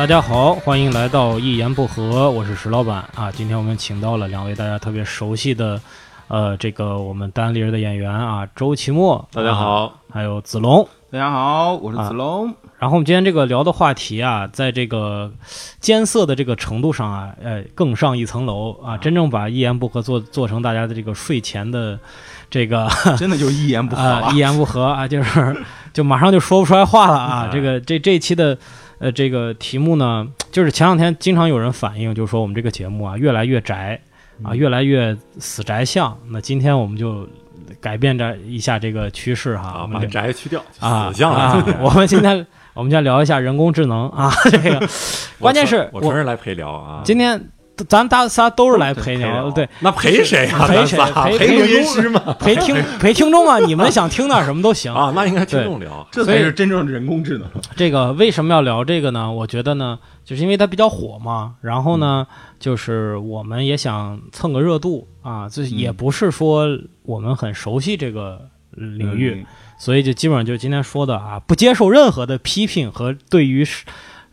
大家好，欢迎来到一言不合，我是石老板啊。今天我们请到了两位大家特别熟悉的，呃，这个我们单立人的演员啊，周奇墨，大家好啊还有子龙。大家好，我是子龙。然后我们今天这个聊的话题啊，在这个艰涩的这个程度上啊，呃，更上一层楼啊，真正把一言不合做做成大家的这个睡前的这个 真的就一言不。啊，一言不合啊，就是就马上就说不出来话了啊。这个这这一期的呃这个题目呢，就是前两天经常有人反映，就是说我们这个节目啊越来越宅啊，越来越死宅向。那今天我们就改变这一下这个趋势哈，啊，把我们宅去掉，啊死相啊了。，我们今天我们先聊一下人工智能啊，这个 关键是我承认来陪聊啊。今天咱大仨都是来陪陪聊，对，那陪谁啊？陪谁陪陪录陪音师吗？陪听陪听众啊，你们想听点什么都行。啊，那应该听众聊。这才是真正的人工智能。这个为什么要聊这个呢？我觉得呢，就是因为它比较火嘛。然后呢，就是我们也想蹭个热度啊，这也不是说我们很熟悉这个领域，所以就基本上就今天说的啊，不接受任何的批评和对于是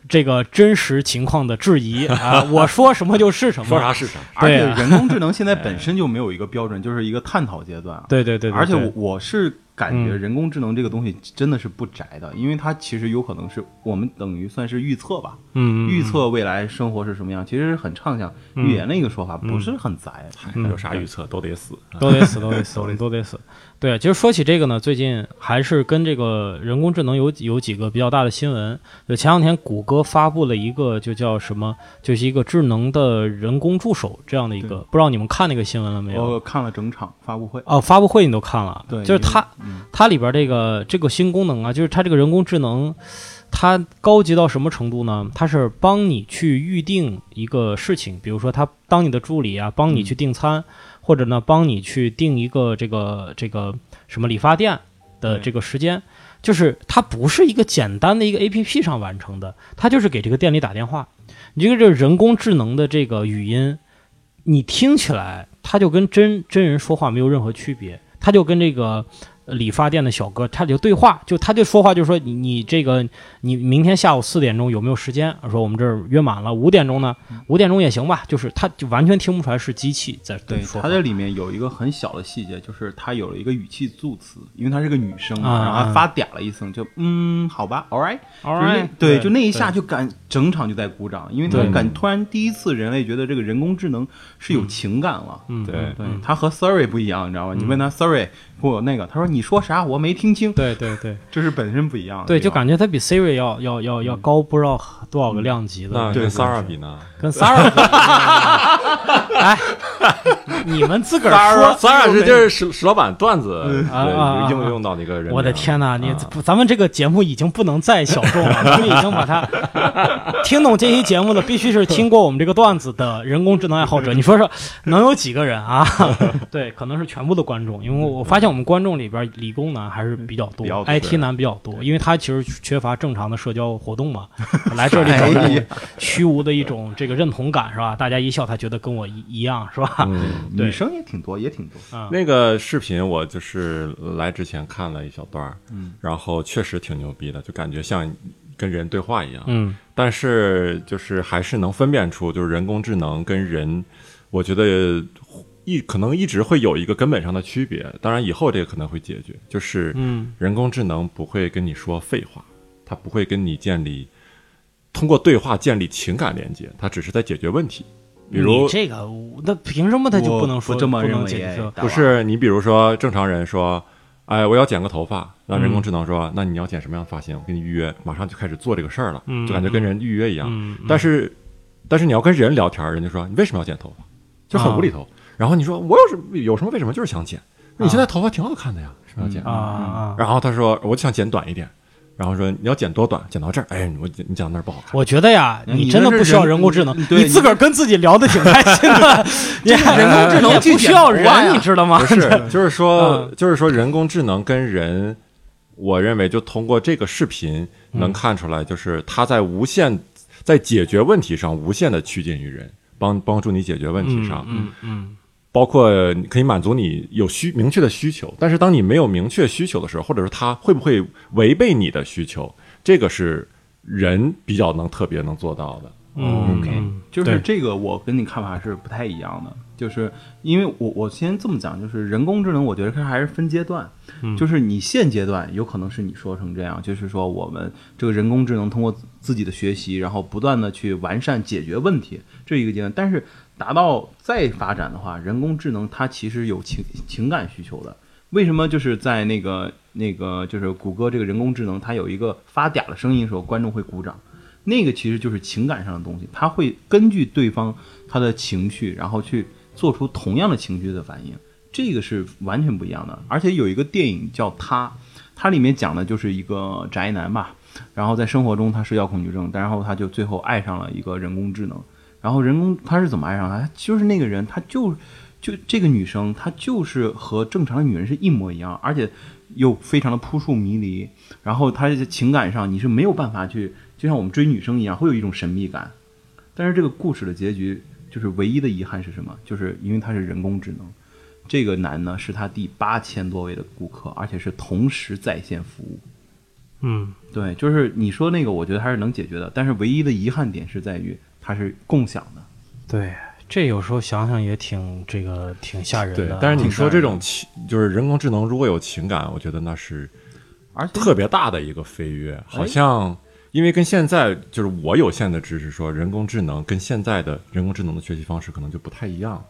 这个真实情况的质疑 啊，我说什么就是什么。说啥是啥。而且对啊人工智能现在本身就没有一个标准，就是一个探讨阶段啊。对对对对，而且我我是感觉嗯人工智能这个东西真的是不宅的，因为它其实有可能是我们等于算是预测吧，嗯嗯预测未来生活是什么样，其实是很畅想嗯预言的一个说法，不是很宅。嗯有啥预测都得死。都得死，都得死，都得死。对，其实说起这个呢，最近还是跟这个人工智能有有几个比较大的新闻。就前两天谷歌发布了一个，就叫什么，就是一个智能的人工助手这样的一个，不知道你们看那个新闻了没有？我看了整场发布会，哦，发布会你都看了，对就是它嗯它里边这个这个新功能啊，就是它这个人工智能，它高级到什么程度呢？它是帮你去预定一个事情，比如说它当你的助理啊，帮你去订餐，或者呢帮你去定一个这个这个什么理发店的这个时间。就是它不是一个简单的一个 A P P 上完成的，它就是给这个店里打电话。你这个这个人工智能的这个语音，你听起来它就跟真真人说话没有任何区别，它就跟这个呃理发店的小哥，他就对话，就他就说话，就说你你这个你明天下午四点钟有没有时间？说我们这儿约满了，五点钟呢，五点钟也行吧。就是他就完全听不出来是机器在对，说话。它这里面有一个很小的细节，就是他有了一个语气助词，因为她是个女生然后她发嗲了一声，就嗯，好吧，all right，就是那 Alright，对，就那一下就感整场就在鼓掌，因为他感突然第一次人类觉得这个人工智能是有情感了。嗯，对对他，和 Siri 不一样，你知道吗？你问他 Siri 或那个，他说你说啥我没听清，对对对这是本身不一样的。对，就感觉它比 Siri 要要要要高不知道多少个量级的。那跟对对 Sara 比呢跟 Sara 比，哎，你们自个儿说。？Sara 是就是石石老板段子啊啊啊对应用到那个人。我的天哪，你咱们这个节目已经不能再小众了，咱们已经把它听懂这期节目的，必须是听过我们这个段子的人工智能爱好者。你说说，能有几个人啊？对，可能是全部的观众，因为我发现我们观众里边理工男还是比较多，IT 男比较多，因为他其实缺乏正常的社交活动嘛，来这里找虚无的一种这个认同感是吧？大家一笑，他觉得跟我一一样是吧？女生也挺多，也挺多。嗯那个视频我就是来之前看了一小段儿，嗯，然后确实挺牛逼的，就感觉像跟人对话一样。嗯但是就是还是能分辨出，就是人工智能跟人，我觉得一可能一直会有一个根本上的区别。当然以后这个可能会解决，就是嗯人工智能不会跟你说废话，它不会跟你建立通过对话建立情感连接，它只是在解决问题。比如这个，那凭什么他就不能说这么不能认为哎解决？不是你比如说正常人说，哎，我要剪个头发，那人工智能说，那你要剪什么样的发型？我给你预约，马上就开始做这个事儿了，嗯就感觉跟人预约一样。嗯，嗯但是，但是你要跟人聊天，人家说你为什么要剪头发，就很无厘头。然后你说我有什有什么为什么就是想剪？你现在头发挺好看的呀，是吧？剪啊啊，然后他说我就想剪短一点，然后说你要剪多短？剪到这儿，哎，我我你讲到那儿不好看。我觉得呀，你你真的不需要人人工智能，对你自个儿跟自己聊的挺开心的 你人工智能也不需要人，你知道吗？不是，就是说嗯，就是说，人工智能跟人，我认为就通过这个视频能看出来，就是它在无限在解决问题上无限的趋近于人，帮帮助你解决问题上，嗯嗯包括可以满足你有需明确的需求，但是当你没有明确需求的时候，或者是它会不会违背你的需求，这个是人比较能特别能做到的。嗯 OK，嗯就是这个，我跟你看法是不太一样的。就是因为我我先这么讲，就是人工智能，我觉得它还是分阶段。嗯就是你现阶段有可能是你说成这样，就是说我们这个人工智能通过自己的学习，然后不断的去完善解决问题，这一个阶段。但是达到再发展的话，人工智能它其实有情情感需求的。为什么就是在那个那个就是谷歌这个人工智能，它有一个发嗲的声音的时候，观众会鼓掌。那个其实就是情感上的东西，它会根据对方他的情绪，然后去做出同样的情绪的反应，这个是完全不一样的。而且有一个电影叫《他》，它里面讲的就是一个宅男吧，然后在生活中他社交恐惧症，然后他就最后爱上了一个人工智能，然后人工他是怎么爱上他？他就是那个人，他就就这个女生，她就是和正常的女人是一模一样，而且又非常的扑朔迷离，然后她在情感上你是没有办法去，就像我们追女生一样，会有一种神秘感。但是这个故事的结局就是唯一的遗憾是什么？就是因为她是人工智能，这个男呢是他第八千多位的顾客，而且是同时在线服务。嗯对，就是你说那个，我觉得还是能解决的，但是唯一的遗憾点是在于它是共享的。对，这有时候想想也挺这个挺吓人的。，对但是你说这种情，就是人工智能如果有情感，我觉得那是而且特别大的一个飞跃，好像因为跟现在就是我有限的知识说，人工智能跟现在的人工智能的学习方式可能就不太一样。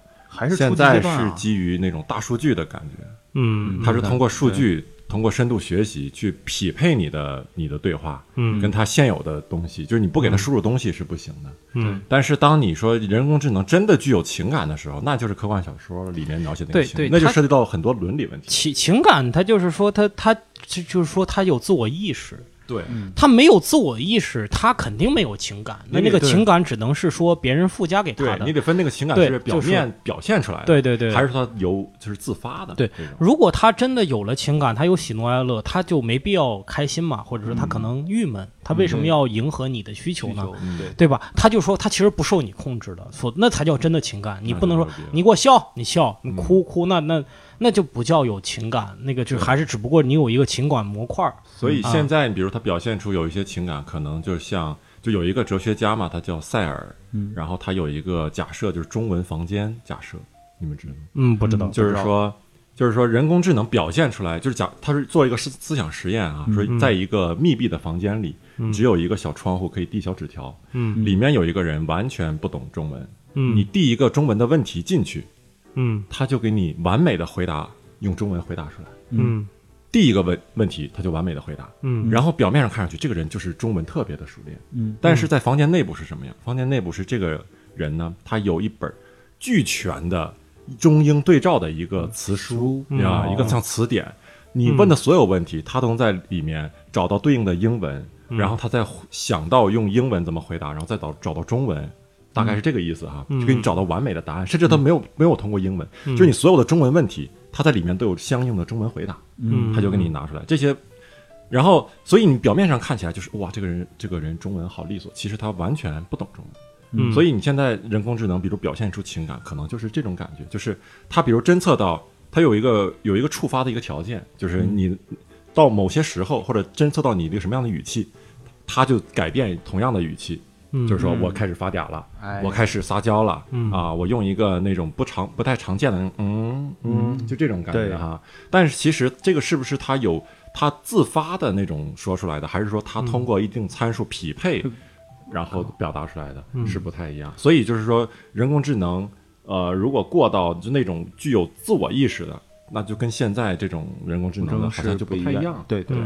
现在是基于那种大数据的感觉，嗯它是通过数据，通过深度学习去匹配你的你的对话，嗯跟它现有的东西，就是你不给它输入东西是不行的。嗯，但是当你说人工智能真的具有情感的时候，那就是科幻小说里面描写的那对个情那就涉及到很多伦理问题。情情感，它就是说它它就就是说它有自我意识。对，他没有自我意识，他肯定没有情感。那那个情感只能是说别人附加给他对的。你得分那个情感对是表就是面表现出来的，对对对。还是他有就是自发的，对。如果他真的有了情感，他有喜怒哀乐，他就没必要开心嘛，或者说他可能郁闷，他为什么要迎合你的需求呢？对。对吧？他就说他其实不受你控制的，所那才叫真的情感。你不能说你给我笑，你笑，你哭哭，那那那就不叫有情感，那个就还是只不过你有一个情感模块儿。所以现在，比如他表现出有一些情感，可能就像就有一个哲学家嘛，他叫塞尔，嗯。然后他有一个假设，就是中文房间假设，你们知道吗？嗯，不知道，就是说，就是说人工智能表现出来，就是假，他是做一个思思想实验啊，说在一个密闭的房间里，只有一个小窗户可以递小纸条，嗯。里面有一个人完全不懂中文，嗯。你递一个中文的问题进去，嗯。他就给你完美的回答，用中文回答出来。嗯。第一个问问题，他就完美的回答，嗯。然后表面上看上去，这个人就是中文特别的熟练，嗯，但是在房间内部是什么样？房间内部是这个人呢，他有一本俱全的中英对照的一个词书嗯。啊，哦一个像词典。你问的所有问题，他都能在里面找到对应的英文，然后他再想到用英文怎么回答，然后再找找到中文，大概是这个意思哈，就给你找到完美的答案，甚至他没有没有通过英文，就是你所有的中文问题，他在里面都有相应的中文回答。嗯，他就给你拿出来这些，然后所以你表面上看起来就是哇，这个人这个人中文好利索，其实他完全不懂中文。嗯所以你现在人工智能，比如表现出情感，可能就是这种感觉，就是他比如侦测到他有一个有一个触发的一个条件，就是你到某些时候或者侦测到你一个什么样的语气，他就改变同样的语气。嗯就是说我开始发嗲了，哎我开始撒娇了，嗯啊，我用一个那种不常不太常见的嗯嗯，就这种感觉哈。但是其实这个是不是他有他自发的那种说出来的，还是说他通过一定参数匹配，然后表达出来的，是不太一样。所以就是说，人工智能，呃，如果过到就那种具有自我意识的，那就跟现在这种人工智能的好像就不太一样。对对。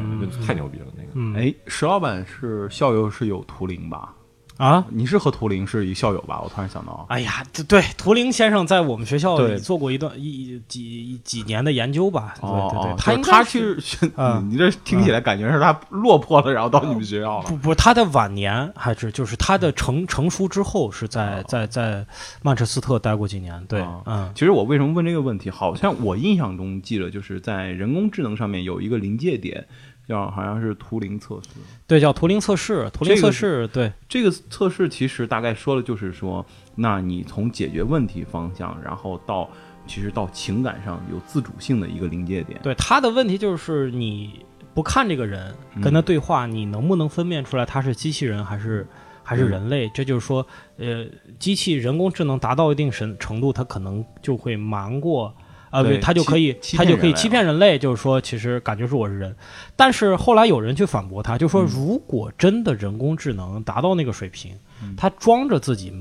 太牛逼了那个。嗯哎，石老板是校友是有图灵吧？啊。你是和图灵是一校友吧？我突然想到，哎呀，对对，图灵先生在我们学校里做过一段一几几年的研究吧？对对对，他他该是去是，啊 你这听起来感觉是他落魄了，然后到你们学校了。不不，他的晚年还是就是他的成成熟之后是在在在曼彻斯特待过几年，对哦，嗯其实我为什么问这个问题？好像我印象中记得就是在人工智能上面有一个临界点，叫好像是图灵测试。对，叫图灵测试，图灵这个测试，对，这个测试其实大概说的就是说，那你从解决问题方向，然后到其实到情感上有自主性的一个临界点。对他的问题就是你不看这个人，跟他对话，你能不能分辨出来他是机器人还是还是人类？这就是说，呃，机器人工智能达到一定程程度，它可能就会瞒过。啊，对对，它就可以，欺它就可以欺欺骗人类，就是说，其实感觉是我是人，但是后来有人去反驳他，就说，嗯。如果真的人工智能达到那个水平，嗯。他装着自己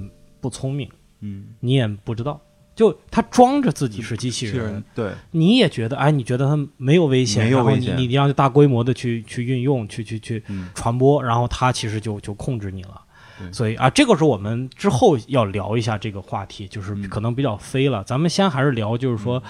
不聪明，嗯，你也不知道，就他装着自己是机器人，对，你也觉得，哎，你觉得他没有危险，然后没有危险你你让大规模的去去运用，去去去嗯。传播，然后他其实就就控制你了。对。所以啊，这个是我们之后要聊一下这个话题，就是嗯。可能比较飞了。咱们先还是聊，就是说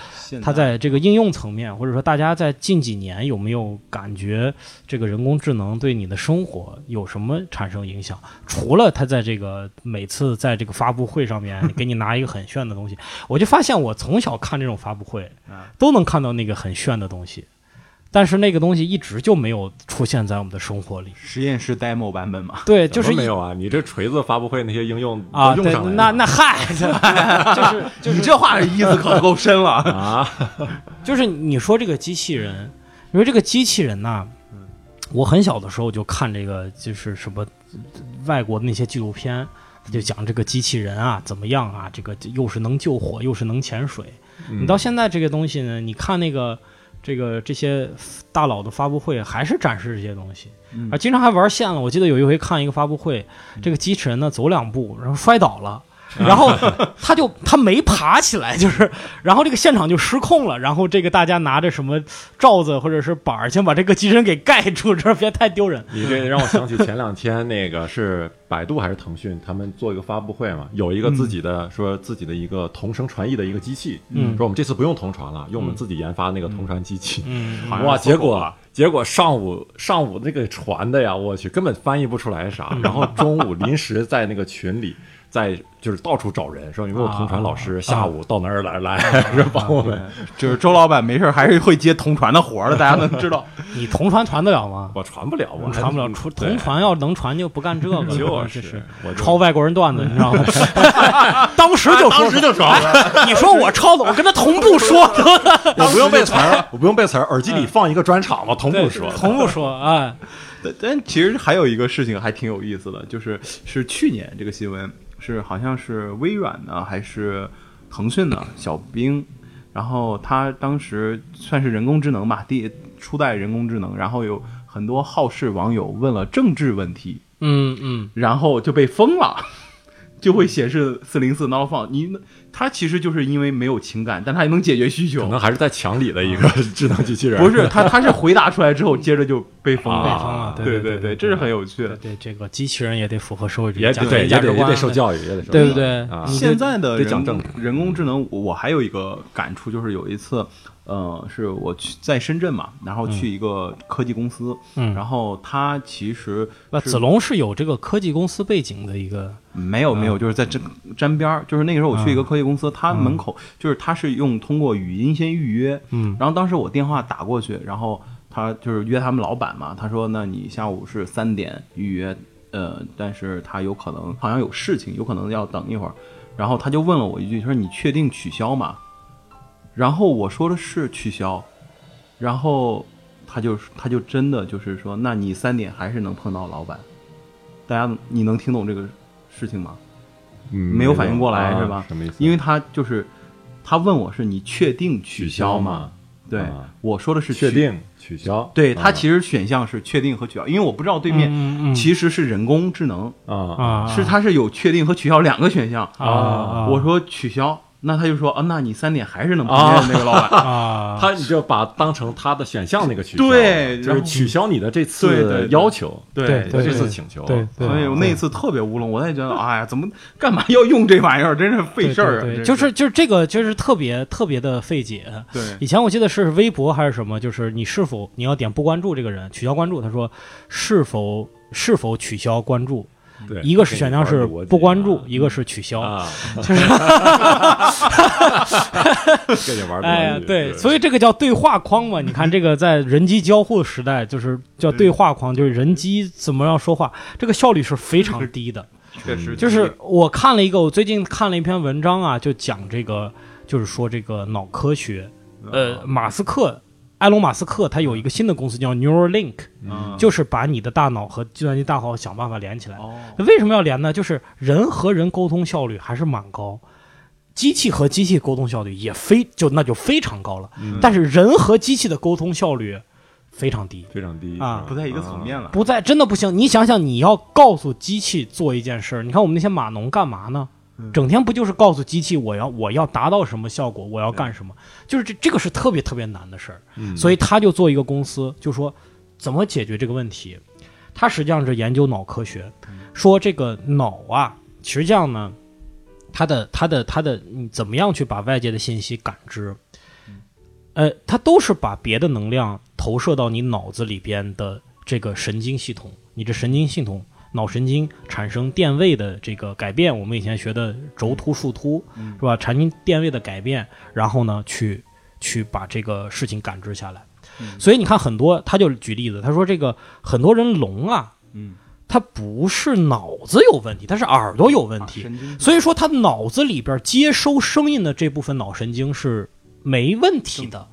它在这个应用层面，或者说大家在近几年有没有感觉这个人工智能对你的生活有什么产生影响？除了它在这个每次在这个发布会上面给你拿一个很炫的东西，我就发现我从小看这种发布会啊，都能看到那个很炫的东西，但是那个东西一直就没有出现在我们的生活里。实验室 demo 版本嘛，对，就是没有啊，你这锤子发布会那些应用啊，用上，了那那嗨，就是就是你这话的意思可够深了。啊，就是你说这个机器人，你说这个机器人呐、我很小的时候就看这个，就是什么外国的那些纪录片，就讲这个机器人啊怎么样啊，这个又是能救火，又是能潜水。你到现在这个东西呢，你看那个这个这些大佬的发布会，还是展示这些东西，嗯啊，经常还玩线了。我记得有一回看一个发布会，这个机器人呢走两步，然后摔倒了。然后他就他没爬起来，就是，然后这个现场就失控了，然后这个大家拿着什么罩子或者是板儿，先把这个机身给盖住，这别太丢人。你这让我想起前两天那个是百度还是腾讯，他们做一个发布会嘛，有一个自己的、说自己的一个同声传译的一个机器，嗯说我们这次不用同传了，用我们自己研发那个同传机器。哇！结果啊结果上午上午那个传的呀，我去根本翻译不出来啥。然后中午临时在那个群里，在就是到处找人，说有没有同传老师，下午到哪儿来来，是帮我们。就是周老板没事儿还是会接同传的活儿的，大家能知道。你同传传得了吗？我传不了，我传不了，同传要能传就不干这个了，就是我抄外国人段子，你知道吗？当时就说，当时就说哎你说我抄的，我跟他同步说，我不用背词儿，我不用背词儿，耳机里放一个专场嘛，同步说。同步说，哎，但但其实还有一个事情还挺有意思的，就是是去年这个新闻是好像是微软呢还是腾讯呢小冰，然后他当时算是人工智能吧，第初代人工智能，然后有很多好事网友问了政治问题，嗯嗯，然后就被封了。就会显示四零四 not found，你它其实就是因为没有情感，但它也能解决需求。可。能还是在墙里的一个 智能机器人，不是，它它是回答出来之后，接着就被封了。封了，对对对，这是很有趣的。对这个机器人也得符合社会主义价也得，也得也得受教育，也得受教育，对不对啊。现在的人人工智能，我我还有一个感触，就是有一次，呃，是我去在深圳嘛，然后去一个科技公司，嗯然后他其实那子龙是有这个科技公司背景的一个，没有没有，就是在沾沾边儿，就是那个时候我去一个科技公司，他门口就是他是用通过语音先预约，嗯然后当时我电话打过去，然后他就是约他们老板嘛，他说那你下午是三点预约，呃，但是他有可能好像有事情，有可能要等一会儿，然后他就问了我一句，他说你确定取消吗？然后我说的是取消，然后他就他就真的就是说，那你三点还是能碰到老板，大家你能听懂这个事情吗？嗯没有反应过来啊是吧什么意思？因为他就是他问我是你确定取消吗？嘛，对，啊我说的是确定取消，对，啊它其实选项是确定和取消，因为我不知道对面其实是人工智能，啊啊，是它是有确定和取消两个选项。啊啊，我说取消，那他就说啊，那你三点还是能碰见那个老板。啊，他你就把当成他的选项那个取消，就是对然后取消你的这次对要求，对这对次请求，对对，所以我那一次特别乌龙，我才觉得，哎呀，怎么干嘛要用这玩意儿？真是费事儿啊！就是就是这个就是特别特别的费解。对以前我记得是微博还是什么，就是你是否你要点不关注这个人，取消关注，他说是否是否取消关注，对，一个是选项是不关注，一个是是取消。啊，就是 跟你玩逻辑，哎呀，对，所以这个叫对话框嘛。你看这个在人机交互时代，就是叫对话框，就是人机怎么样说话，这个效率是非常低的。确实就是我看了一个，我最近看了一篇文章啊，就讲这个，就是说这个脑科学，呃，马斯克埃隆·马斯克他有一个新的公司叫 Neuralink，嗯就是把你的大脑和计算机大脑想办法连起来。哦，为什么要连呢？就是人和人沟通效率还是蛮高，机器和机器沟通效率也非就那就非常高了。嗯但是人和机器的沟通效率非常低，非常低啊不在一个层面了。不在真的不行。你想想，你要告诉机器做一件事儿，你看我们那些码农干嘛呢？整天不就是告诉机器我要我要达到什么效果，我要干什么？就是这这个是特别特别难的事儿。嗯所以他就做一个公司，就说怎么解决这个问题。他实际上是研究脑科学，说这个脑啊，实际上呢，它的它的它的，你怎么样去把外界的信息感知？呃，它都是把别的能量投射到你脑子里边的这个神经系统，你这神经系统。脑神经产生电位的这个改变，我们以前学的轴突、树突，是吧？产生电位的改变，然后呢，去去把这个事情感知下来。所以你看，很多他就举例子，他说这个很多人聋啊，嗯，他不是脑子有问题，他是耳朵有问题。所以说，他脑子里边接收声音的这部分脑神经是没问题的。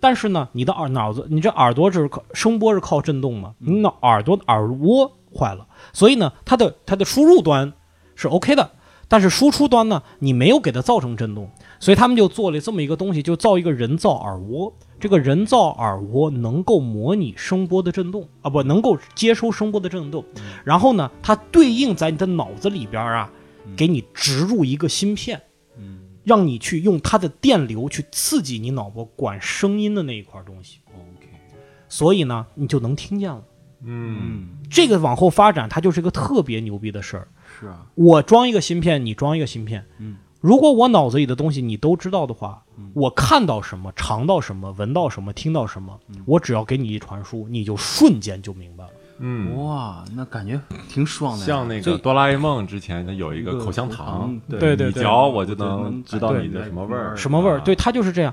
但是呢，你的耳脑子，你这耳朵是靠声波是靠震动嘛？你脑耳朵耳蜗坏了，所以呢，它的它的输入端是 OK 的，但是输出端呢，你没有给它造成震动，所以他们就做了这么一个东西，就造一个人造耳蜗。这个人造耳蜗能够模拟声波的震动啊，不能够接收声波的震动，然后呢，它对应在你的脑子里边啊，给你植入一个芯片，嗯让你去用它的电流去刺激你脑波管声音的那一块东西，OK，所以呢，你就能听见了。嗯。嗯，这个往后发展，它就是一个特别牛逼的事儿。是啊，我装一个芯片，你装一个芯片，嗯，如果我脑子里的东西你都知道的话，我看到什么、尝到什么、闻到什么、听到什么，我只要给你一传输，你就瞬间就明白了。嗯，哇，那感觉挺爽的，像那个哆啦 A 梦之前它有一一个口香糖，对对对。你嚼我就就能知道你的什么味儿，什么味儿？啊对，它就是这样。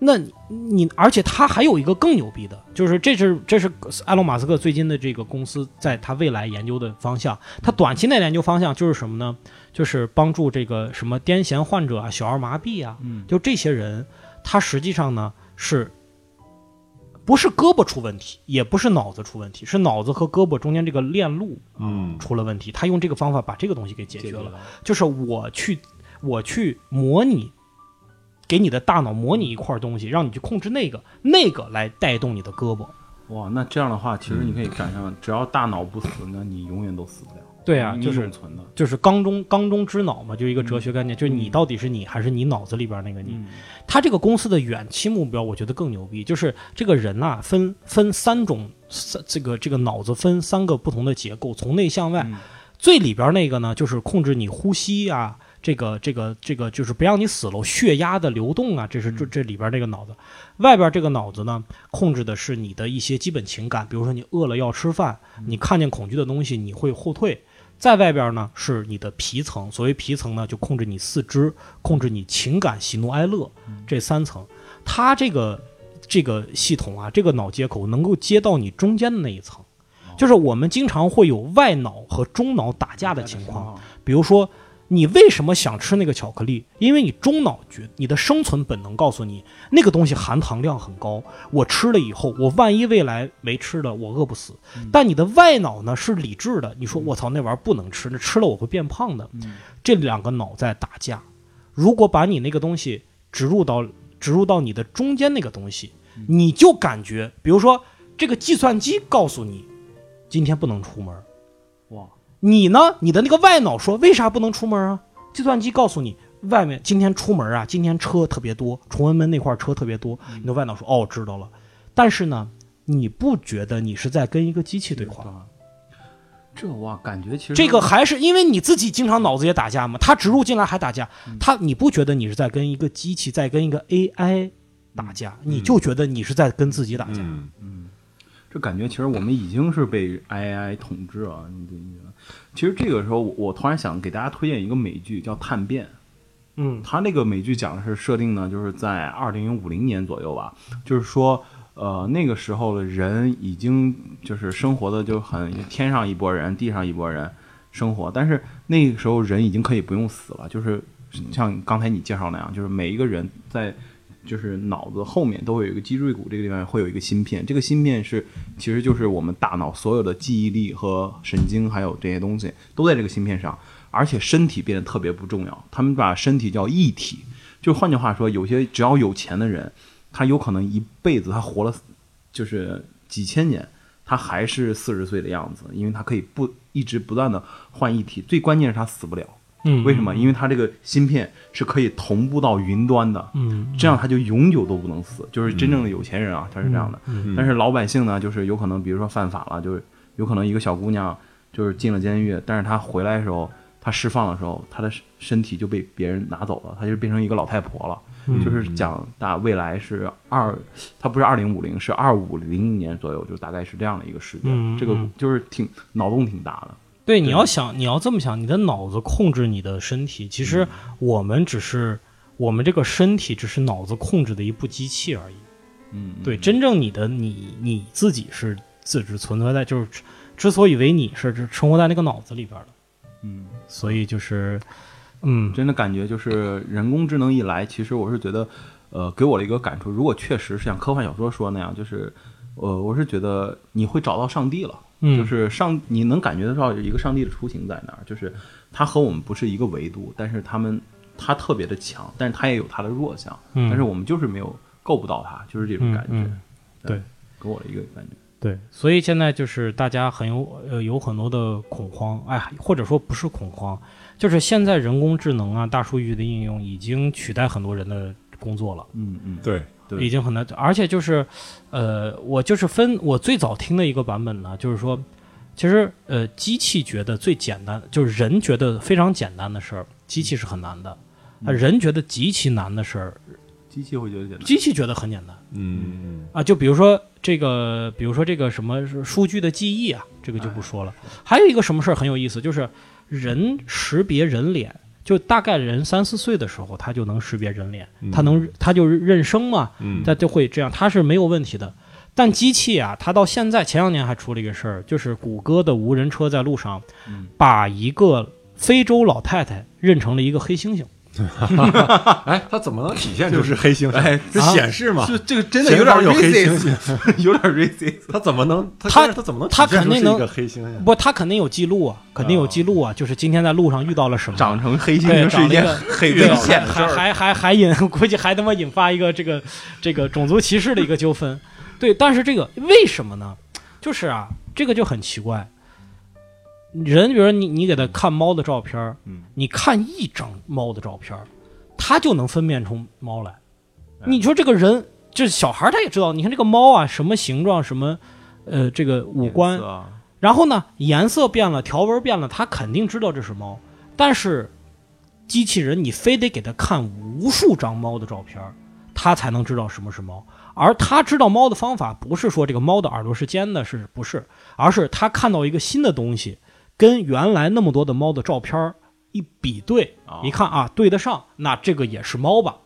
那你你，而且他还有一个更牛逼的，就是这是这是埃隆·马斯克最近的这个公司在他未来研究的方向。他短期内的研究方向就是什么呢？就是帮助这个什么癫痫患者啊、小儿麻痹啊，嗯就这些人，他实际上呢是。不是胳膊出问题，也不是脑子出问题，是脑子和胳膊中间这个链路嗯出了问题。他用这个方法把这个东西给解决了。解决了，就是我去我去模拟，给你的大脑模拟一块东西，让你去控制那个那个来带动你的胳膊。哇，那这样的话，其实你可以想象，只要大脑不死，那你永远都死不了。对啊，就是永存的。就是缸中缸中之脑嘛，就一个哲学概念，就是你到底是你还是你脑子里边那个你。嗯他这个公司的远期目标，我觉得更牛逼，就是这个人呐、分分三种，三这个这个脑子分三个不同的结构，从内向外。嗯最里边那个呢，就是控制你呼吸啊，这个这个这个就是不让你死了，血压的流动啊，这是这这里边这个脑子。外边这个脑子呢，控制的是你的一些基本情感，比如说你饿了要吃饭，你看见恐惧的东西你会后退。在外边呢是你的皮层，所谓皮层呢就控制你四肢，控制你情感喜怒哀乐这三层。它这个这个系统啊，这个脑接口能够接到你中间的那一层，就是我们经常会有外脑和中脑打架的情况。比如说，你为什么想吃那个巧克力？因为你中脑觉你的生存本能告诉你，那个东西含糖量很高，我吃了以后，我万一未来没吃的，我饿不死。但你的外脑呢是理智的，你说我操那玩意儿不能吃，那吃了我会变胖的。这两个脑在打架。如果把你那个东西植入到植入到你的中间那个东西，你就感觉，比如说这个计算机告诉你今天不能出门，哇，你呢？你的那个外脑说为啥不能出门啊？计算机告诉你，外面今天出门啊，今天车特别多，崇文门那块儿车特别多。你的外脑说哦，知道了。但是呢，你不觉得你是在跟一个机器对话？啊，这哇，感觉其实这个还是因为你自己经常脑子也打架嘛，他植入进来还打架，他你不觉得你是在跟一个机器在跟一个 AI 打架，你就觉得你是在跟自己打架。嗯这感觉其实我们已经是被 AI 统治了。你觉你觉得？其实这个时候，我我突然想给大家推荐一个美剧，叫《探变》。嗯它那个美剧讲的是设定呢，就是在二零五零年左右吧，就是说，呃，那个时候的人已经就是生活的就很天上一拨人，地上一拨人生活，但是那个时候人已经可以不用死了，就是像刚才你介绍那样，就是每一个人在就是脑子后面都会有一个脊椎骨这个地方会有一个芯片，这个芯片是其实就是我们大脑所有的记忆力和神经还有这些东西都在这个芯片上，而且身体变得特别不重要，他们把身体叫一体，就换句话说，有些只要有钱的人，他有可能一辈子他活了就是几千年。他还是四十岁的样子，因为他可以不一直不断的换一体，最关键是他死不了。嗯，为什么？因为它这个芯片是可以同步到云端的，嗯，这样它就永久都不能死。就是真正的有钱人啊，他是这样的。嗯但是老百姓呢，就是有可能，比如说犯法了，就是有可能一个小姑娘就是进了监狱，但是她回来的时候，她释放的时候，她的身身体就被别人拿走了，她就变成一个老太婆了。嗯就是讲大未来是二，它不是二零五零，是二五零年左右，就大概是这样的一个时间。这个就是挺脑洞挺大的。对，你要想，你要这么想，你的脑子控制你的身体，其实我们只是我们这个身体只是脑子控制的一部机器而已。嗯，对，真正你的你你自己是自只存在在，就是之之所以为你是只生活在那个脑子里边的，嗯。所以就是，嗯，真的感觉就是人工智能一来，其实我是觉得，呃，给我了一个感触，如果确实是像科幻小说说那样，就是，呃，我是觉得你会找到上帝了，嗯。就是上你能感觉得到有一个上帝的雏形在那儿，就是他和我们不是一个维度，但是他们他特别的强，但是他也有他的弱项，嗯。但是我们就是没有够不到他，就是这种感觉，嗯嗯对，给我的一个感觉，对，所以现在就是大家很有呃有很多的恐慌，哎，或者说不是恐慌，就是现在人工智能啊、大数据的应用已经取代很多人的工作了。嗯嗯，对，对已经很难，而且就是，呃，我就是分我最早听的一个版本呢，就是说，其实呃，机器觉得最简单，就是人觉得非常简单的事儿，机器是很难的；啊，人觉得极其难的事儿，机器会觉得简单，机器觉得很简单嗯啊。就比如说这个，比如说这个什么数据的记忆啊，这个就不说了。还有一个什么事儿很有意思，就是人识别人脸。就大概人三四岁的时候，他就能识别人脸，他能他就认生嘛，嗯，它就会这样，他是没有问题的。但机器啊，它到现在前两年还出了一个事儿，就是谷歌的无人车在路上嗯把一个非洲老太太认成了一个黑猩猩。哎，它怎么能体现出是黑猩猩？哎这显示嘛？是这个真的有点有黑猩 racist，有点 racist。它怎么能？它它它怎么能体它现出是一肯定能个黑猩猩？不，它肯定有记录啊，肯定有记录啊，就是今天在路上遇到了什么。长成黑猩对，猩是一件很对危险的事还儿。还还还引，估计还他妈引发一个这个这个种族歧视的一个纠纷。对，但是这个为什么呢？就是啊，这个就很奇怪。人，比如说你你给他看猫的照片你看一张猫的照片儿，他就能分辨出猫来。哎你说这个人，这小孩他也知道，你看这个猫啊，什么形状，什么呃这个五官然后呢，颜色变了，条纹变了，他肯定知道这是猫。但是机器人，你非得给他看无数张猫的照片儿，他才能知道什么是猫。而他知道猫的方法，不是说这个猫的耳朵是尖的，是不是？而是他看到一个新的东西，跟原来那么多的猫的照片一比对，哦。一看啊，对得上，那这个也是猫吧？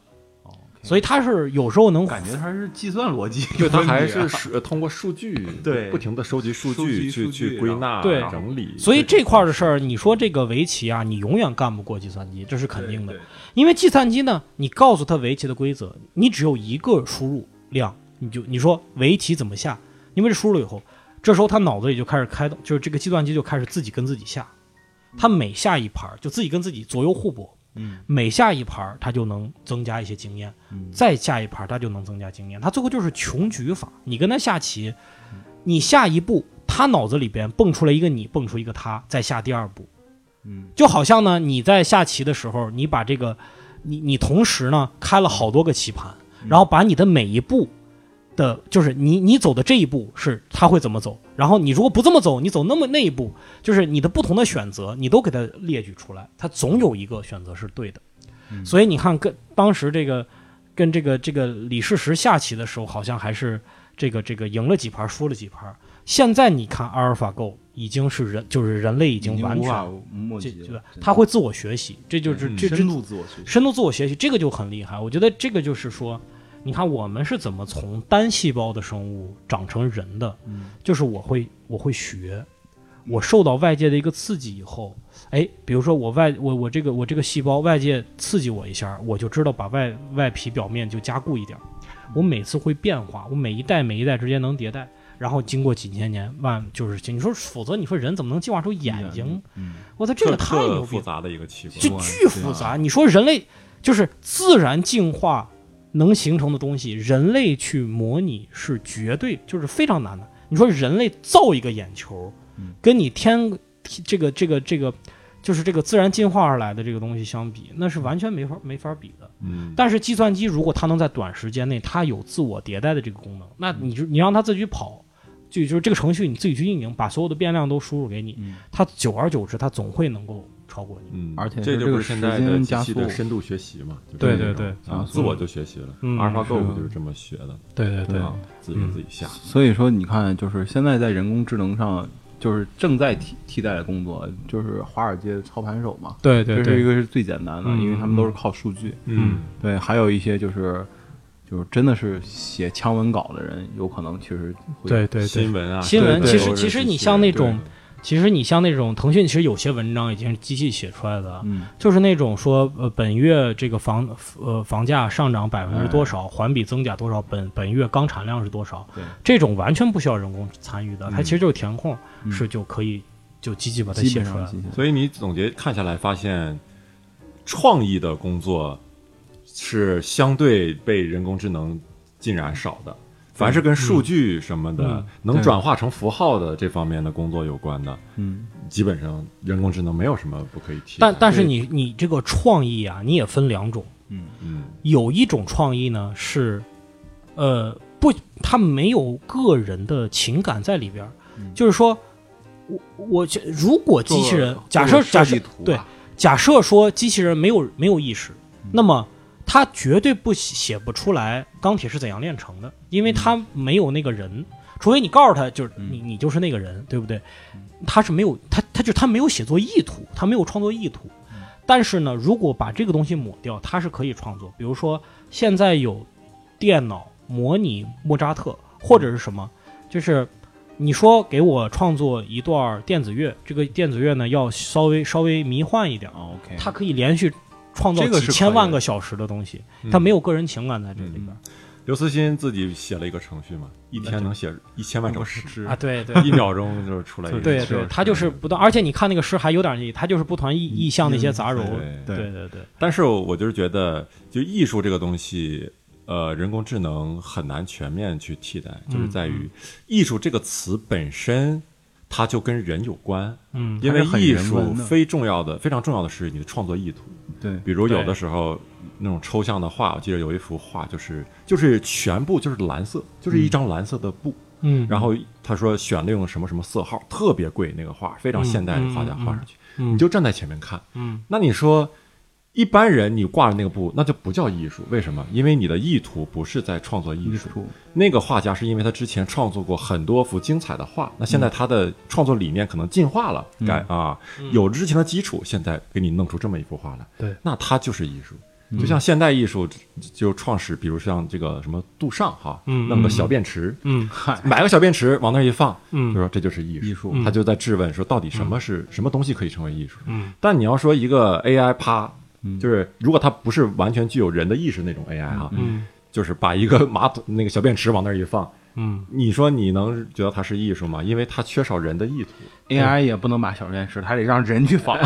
哦所以它是有时候能感觉它是计算逻辑，就它还是有问题啊。数通过数据，对。不停的收集数据去去归纳、对整理。所以这块儿的事儿，你说这个围棋啊，你永远干不过计算机，这是肯定的。对。对。因为计算机呢，你告诉他围棋的规则，你只有一个输入量，你就你说围棋怎么下，因为这输入了以后，这时候他脑子里就开始开动，就是这个计算机就开始自己跟自己下，他每下一盘儿就自己跟自己左右互搏，嗯。每下一盘儿他就能增加一些经验，嗯。再下一盘儿他就能增加经验，他最后就是穷举法。你跟他下棋，你下一步，他脑子里边蹦出来一个你，蹦出一个他，再下第二步。嗯。就好像呢，你在下棋的时候，你把这个，你你同时呢开了好多个棋盘，然后把你的每一步的，就是你你走的这一步是他会怎么走，然后你如果不这么走，你走那么那一步，就是你的不同的选择，你都给他列举出来，他总有一个选择是对的。嗯所以你看，跟当时这个跟这个这个李世石下棋的时候，好像还是这个这个赢了几盘，输了几盘。现在你看阿尔法狗已经是人，就是人类已已经完全无法墨这这迹了，他会自我学习，这就是嗯这这深度自我学习。深度自我学习，这个就很厉害。我觉得这个就是说，你看我们是怎么从单细胞的生物长成人的，嗯就是我会我会学，我受到外界的一个刺激以后，哎，比如说我外我我这个我这个细胞外界刺激我一下，我就知道把外外皮表面就加固一点。我每次会变化，我每一代每一代之间能迭代，然后经过几千年万就是你说，否则你说人怎么能进化出眼睛？嗯，我操，这个太牛逼复杂的一个器官，就巨复杂。你说人类就是自然进化能形成的东西，人类去模拟是绝对就是非常难的。你说人类造一个眼球，跟你天这个这个这个就是这个自然进化而来的这个东西相比，那是完全没法没法比的。嗯，但是计算机如果它能在短时间内，它有自我迭代的这个功能，那你就你让它自己去跑，就就是这个程序你自己去运营，把所有的变量都输入给你，嗯它久而久之，它总会能够超过你。嗯，而且这就是现在时的机间加速器的深度学习嘛？对对对啊，自我就学习了。嗯阿尔法狗是不就是这么学的？对对对啊，自己给自己下。所以说，你看，就是现在在人工智能上，就是正在替替代的工作，就是华尔街操盘手嘛，对对对，这是一个是最简单的，嗯因为他们都是靠数据。嗯，对，还有一些就是就是真的是写强文稿的人，有可能其实会对对对新。闻啊，新闻其实其实你像那种对，其实你像那种腾讯，其实有些文章已经是机器写出来的，嗯。就是那种说呃本月这个房呃房价上涨百分之多少，环比增加多少，本本月钢产量是多少，对。这种完全不需要人工参与的，它嗯。其实就是填空，嗯。是就可以就机器把它写出来所以你总结看下来，发现创意的工作是相对被人工智能浸染少的。凡是跟数据什么的、嗯能转化成符号的这方面的工作有关的，嗯。基本上人工智能没有什么不可以替代。但但是你你这个创意啊，你也分两种，嗯嗯。有一种创意呢是，呃，不，它没有个人的情感在里边就是说，我我觉如果机器人假设假设对假设说机器人没有没有意识，那么它绝对不写写不出来钢铁是怎样炼成的，因为他没有那个人，除非你告诉他就是你你就是那个人，对不对？他是没有他他就他没有写作意图，他没有创作意图。但是呢，如果把这个东西抹掉，他是可以创作。比如说，现在有电脑模拟莫扎特，或者是什么，就是你说给我创作一段电子乐，这个电子乐呢要稍微稍微迷幻一点，啊，OK，它可以连续创造这个是几千万个小时的东西，嗯它没有个人情感在这里边刘慈欣自己写了一个程序嘛，一天能写一千万首诗，啊。对对一秒钟就出来一个对诗对，他就是不断，而且你看那个诗还有点意，他就是不团意意象那些杂糅。对对对对，但是我就是觉得，就艺术这个东西，呃，人工智能很难全面去替代，就是在于艺术这个词本身，它就跟人有关。嗯因为艺术非重要的、非常重要的是你的创作意图。对比如有的时候那种抽象的画，我记得有一幅画，就是就是全部就是蓝色，就是一张蓝色的布。嗯，然后他说选了用什么什么色号，特别贵那个画，非常现代的画家画上去，嗯你就站在前面看。嗯那你说，一般人你挂着那个布，那就不叫艺术，为什么？因为你的意图不是在创作艺术。艺术，那个画家是因为他之前创作过很多幅精彩的画，那现在他的创作理念可能进化了，改啊，有之前的基础，现在给你弄出这么一幅画来，对，那他就是艺术。就像现代艺术就创始，比如像这个什么杜尚哈，嗯弄个小便池，嗯，买个小便池往那儿一放，嗯。就说这就是艺术。艺术。他就在质问说，到底什么是、什么东西可以成为艺术？嗯。但你要说一个 AI 啪，嗯就是如果它不是完全具有人的意识那种 AI 哈，嗯就是把一个马桶那个小便池往那儿一放，嗯，你说你能觉得它是艺术吗？因为它缺少人的意图。AI 也不能把小便池，它得让人去放，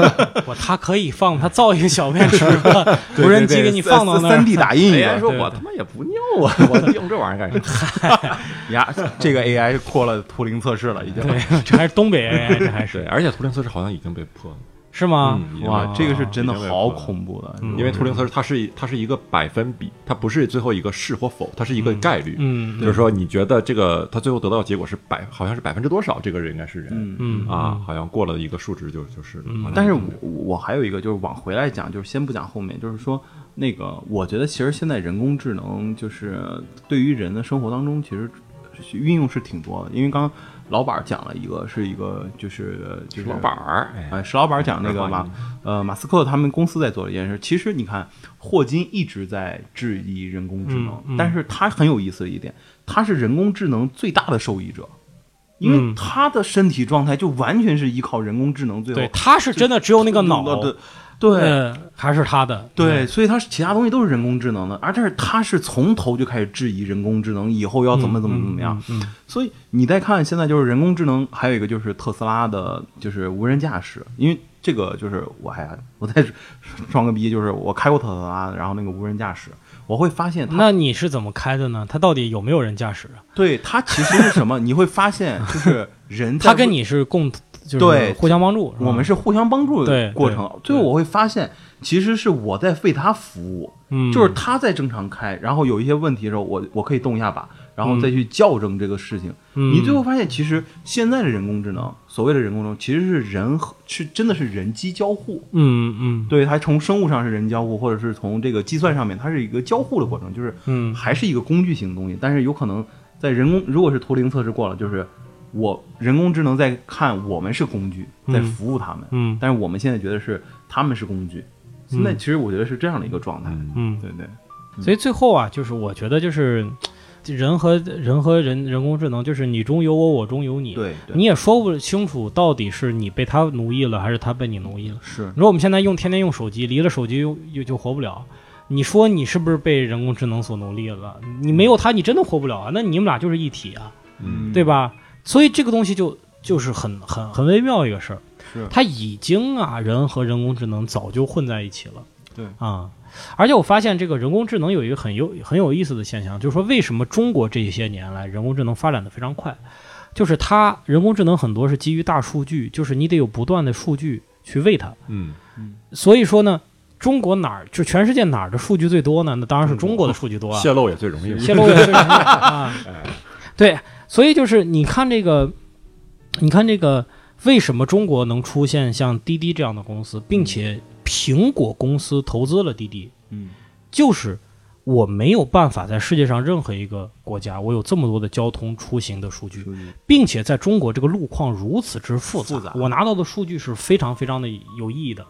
我它可以放，它造一个小便池，无人机给你放到那儿三。D 打印一 AI 说：“我他妈也不尿啊，我用这玩意儿干什么呀，这个 AI 过了图灵测试了，已经。对，这还是东北 AI，这还？”对，是而且图灵测试好像已经被破了，是吗？嗯哇，这个是真的好恐怖的，嗯因为图灵测试它是它是一个百分比，它不是最后一个是或否，它是一个概率。嗯就是说，你觉得这个它最后得到的结果是百，好像是百分之多少？这个人应该是人，嗯嗯啊，好像过了一个数值就就是了。但是我我还有一个就是往回来讲，就是先不讲后面，就是说那个，我觉得其实现在人工智能就是对于人的生活当中，其实运用是挺多的。因为刚刚老板讲了一个，是一个就是就是老板儿，哎，哎，石老板讲那个马呃马斯克他们公司在做的一件事，其实你看霍金一直在质疑人工智能，嗯嗯。但是他很有意思的一点，他是人工智能最大的受益者。因为嗯。他的身体状态就完全是依靠人工智能，最后对，他是真的只有那个脑，对还是他的，对，所以他是其他东西都是人工智能的，而但是他是从头就开始质疑人工智能以后要怎么怎么怎么样。嗯，嗯嗯所以你再看现在就是人工智能，还有一个就是特斯拉的，就是无人驾驶。因为这个就是我还我再装个逼，就是我开过特斯拉，然后那个无人驾驶，我会发现那你是怎么开的呢？它到底有没有人驾驶啊？对它其实是什么？你会发现就是人在 他跟你是共，就是对互相帮助，我们是互相帮助的过程。最后我会发现，其实是我在为他服务。嗯，就是他在正常开，然后有一些问题的时候，我我可以动一下把，然后再去校正这个事情。嗯你最后发现，其实现在的人工智能，所谓的人工智能，其实是人和是真的是人机交互。嗯嗯对，它从生物上是人交互，或者是从这个计算上面，它是一个交互的过程，就是嗯还是一个工具型的东西。但是有可能在人工，如果是图灵测试过了，就是我人工智能在看我们是工具，在服务他们，嗯但是我们现在觉得是他们是工具。现在其实我觉得是这样的一个状态。嗯嗯，对对。所以最后啊，就是我觉得就是人和人和人人工智能，就是你中有我，我中有你。对，对你也说不清楚到底是你被他奴役了，还是他被你奴役了。是你说我们现在用天天用手机，离了手机又又就活不了。你说你是不是被人工智能所奴役了？你没有它，你真的活不了啊！那你们俩就是一体啊，嗯对吧？所以这个东西就就是很很很微妙一个事儿。是它已经啊，人和人工智能早就混在一起了。对啊，而且我发现这个人工智能有一个很有很有意思的现象，就是说为什么中国这些年来人工智能发展的非常快，就是它人工智能很多是基于大数据，就是你得有不断的数据去喂它。嗯所以说呢，中国哪儿就全世界哪儿的数据最多呢？那当然是中国的数据多啊。泄露也最容易。泄露也最容易啊。对，所以就是你看这个，你看这个，为什么中国能出现像滴滴这样的公司，并且苹果公司投资了滴滴，嗯。就是我没有办法在世界上任何一个国家，我有这么多的交通出行的数据，并且在中国这个路况如此之复杂，复杂。我拿到的数据是非常非常的有意义的。